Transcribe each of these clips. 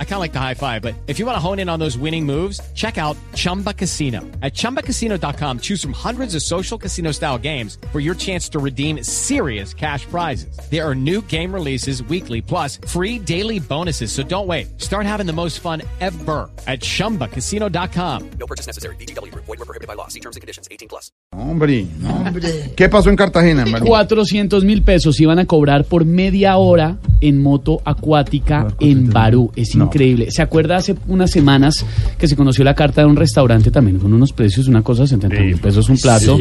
I kind of like the high five, but if you want to hone in on those winning moves, check out Chumba Casino. At chumbacasino.com, choose from hundreds of social casino style games for your chance to redeem serious cash prizes. There are new game releases weekly, plus free daily bonuses. So don't wait. Start having the most fun ever at chumbacasino.com. No purchase necessary. BGW. Void were prohibited by law. See terms and conditions. 18 plus. Hombre, hombre. ¿Qué pasó en Cartagena, hermano? 400 mil pesos iban a cobrar por media hora en moto acuática ah, en Barú. Es increíble. ¿Se acuerda hace unas semanas que se conoció la carta de un restaurante también con unos precios, una cosa, 70 mil pesos un plato?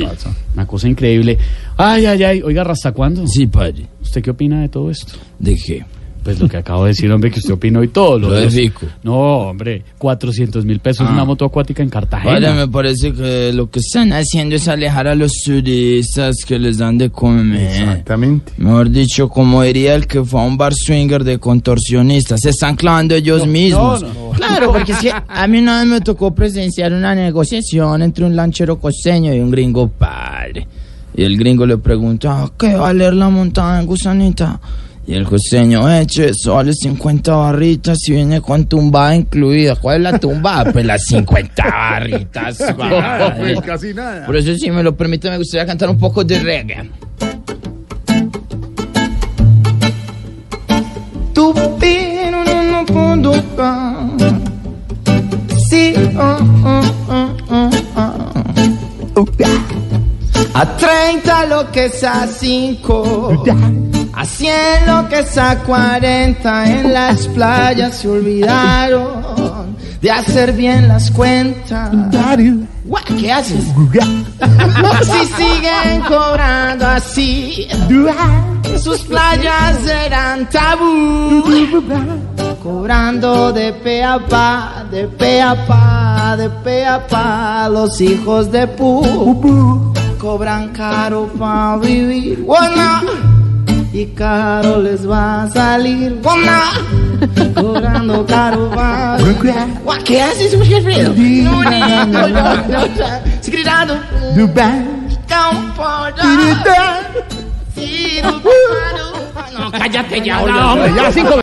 Una cosa increíble. Ay, ay, ay. Oiga, ¿hasta cuándo? Sí, padre. ¿Usted qué opina de todo esto? ¿De qué? Pues lo que acabo de decir, hombre, que usted opinó y todo. Lo de los- Fico. No, hombre, 400 mil pesos Ah. una moto acuática en Cartagena. Padre, me parece que lo que están haciendo es alejar a los turistas que les dan de comer. Exactamente. Mejor dicho, como diría el que fue a un bar swinger de contorsionistas, se están clavando ellos mismos. Claro, porque es que a mí una vez me tocó presenciar una negociación entre un lanchero costeño y un gringo padre. Y el gringo le pregunta, ¿qué va a valer la montada en gusanita? Y el costeño, eche, eso vale 50 barritas y viene con tumbada incluida. ¿Cuál es la tumbada? Pues las 50 barritas. padre. Pues casi nada. Por eso, si me lo permite, me gustaría cantar un poco de reggae. Tu pino no puedo Sí, oh, oh, oh, oh, oh. A 30 lo que es a 5. A 100 lo que es a 40. En las playas se olvidaron de hacer bien las cuentas. ¿Qué haces? Si siguen cobrando así, sus playas serán tabú. Cobrando de pe a pa, de pe a pa, de pe a pa, los hijos de pu. Cobran caro pa' vivir, Guana. Y caro les va a salir, Guana. Cobrando caro pa' vivir. ¿Qué haces, Wilfredo? No, no, no, no, no. Sí, no, no, cállate ya, no, hombre, ya cinco